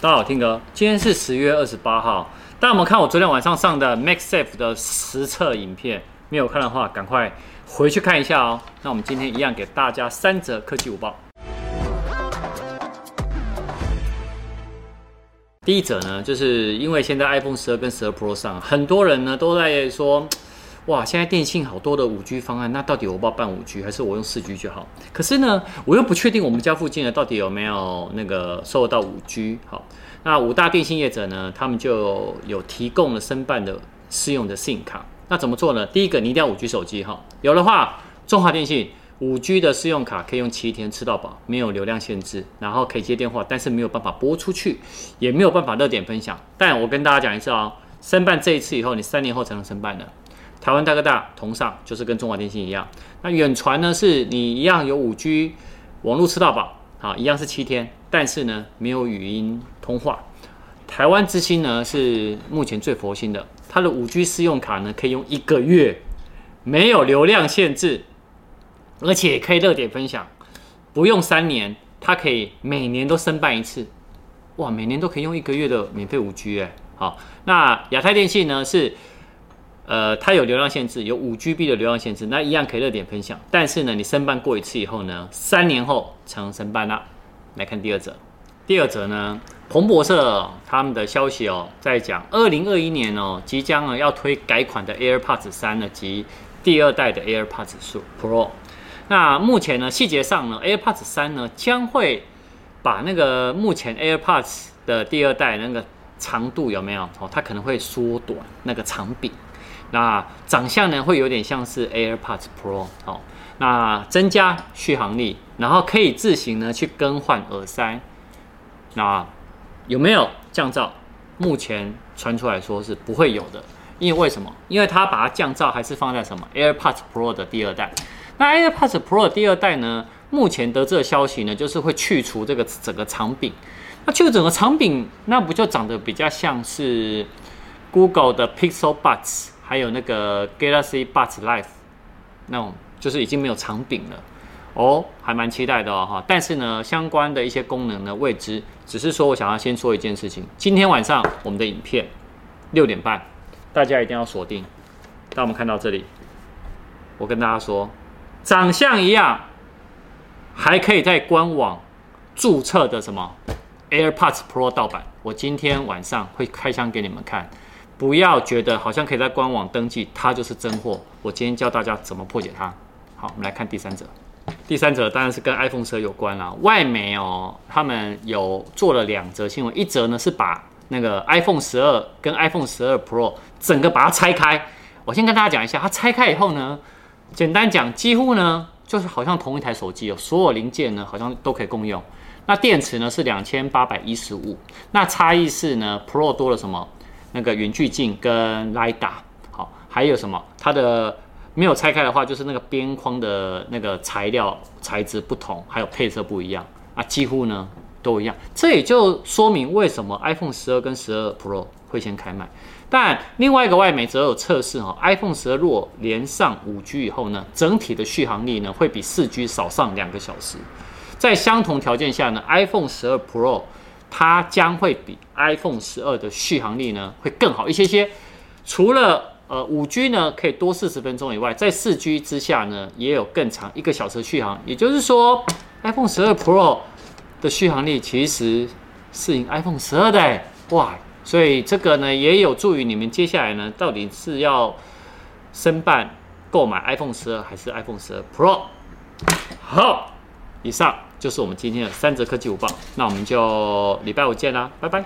大家好，听哥，今天是十月二十八号。大家有没有看我昨天晚上上的 MagSafe 的实测影片？没有看的话，赶快回去看一下哦。那我们今天一样给大家三则科技午报。第一则呢，就是因为现在 iPhone 十二跟十二 Pro 上，很多人呢都在说。哇，现在电信好多的五 G 方案，那到底我要办五 G 还是我用四 G 就好？可是呢，我又不确定我们家附近的到底有没有那个收到五 G。好，那五大电信业者呢，他们就有提供了申办的适用的 SIM 卡。那怎么做呢？第一个，你一定要五 G 手机哈，有的话，中华电信五 G 的试用卡可以用七天吃到饱，没有流量限制，然后可以接电话，但是没有办法拨出去，也没有办法热点分享。但我跟大家讲一次哦，申办这一次以后，你三年后才能申办的。台湾大哥大同上，就是跟中华电信一样。那远传呢，是你一样有五 G 网络吃到饱，好，一样是七天，但是呢没有语音通话。台湾之星呢是目前最佛心的，它的五 G 试用卡呢可以用一个月，没有流量限制，而且可以热点分享，不用三年，它可以每年都申办一次，哇，每年都可以用一个月的免费五 G 哎，好，那亚太电信呢是。呃，它有流量限制，有五 GB 的流量限制，那一样可以热点分享。但是呢，你申办过一次以后呢，三年后才能申办啦。来看第二则，第二则呢，彭博社他们的消息哦，在讲二零二一年哦，即将呢要推改款的 AirPods 三呢及第二代的 AirPods Pro。那目前呢，细节上呢，AirPods 三呢将会把那个目前 AirPods 的第二代那个长度有没有哦，它可能会缩短那个长柄。那长相呢，会有点像是 AirPods Pro 哦。那增加续航力，然后可以自行呢去更换耳塞。那有没有降噪？目前传出来说是不会有的，因为为什么？因为它把它降噪还是放在什么 AirPods Pro 的第二代。那 AirPods Pro 第二代呢，目前得知的消息呢，就是会去除这个整个长柄。那去除整个长柄，那不就长得比较像是 Google 的 Pixel Buds？还有那个 Galaxy Buds Live，那种就是已经没有长柄了哦，还蛮期待的哦哈。但是呢，相关的一些功能呢未知，只是说我想要先说一件事情。今天晚上我们的影片六点半，大家一定要锁定。当我们看到这里，我跟大家说，长相一样，还可以在官网注册的什么 AirPods Pro 盗版，我今天晚上会开箱给你们看。不要觉得好像可以在官网登记，它就是真货。我今天教大家怎么破解它。好，我们来看第三者。第三者当然是跟 iPhone 12有关啦。外媒哦，他们有做了两则新闻，一则呢是把那个 iPhone 12跟 iPhone 12 Pro 整个把它拆开。我先跟大家讲一下，它拆开以后呢，简单讲，几乎呢就是好像同一台手机哦，所有零件呢好像都可以共用。那电池呢是两千八百一十五，那差异是呢 Pro 多了什么？那个远距镜跟 LiDAR，好，还有什么？它的没有拆开的话，就是那个边框的那个材料材质不同，还有配色不一样啊，几乎呢都一样。这也就说明为什么 iPhone 十二跟十二 Pro 会先开卖。但另外一个外媒则有测试哈，iPhone 十二若连上五 G 以后呢，整体的续航力呢会比四 G 少上两个小时。在相同条件下呢，iPhone 十二 Pro 它将会比 iPhone 十二的续航力呢会更好一些些，除了呃五 G 呢可以多四十分钟以外，在四 G 之下呢也有更长一个小时续航。也就是说，iPhone 十二 Pro 的续航力其实是赢 iPhone 十二的哇！所以这个呢也有助于你们接下来呢到底是要申办购买 iPhone 十二还是 iPhone 十二 Pro。好，以上。就是我们今天的三折科技午报，那我们就礼拜五见啦，拜拜。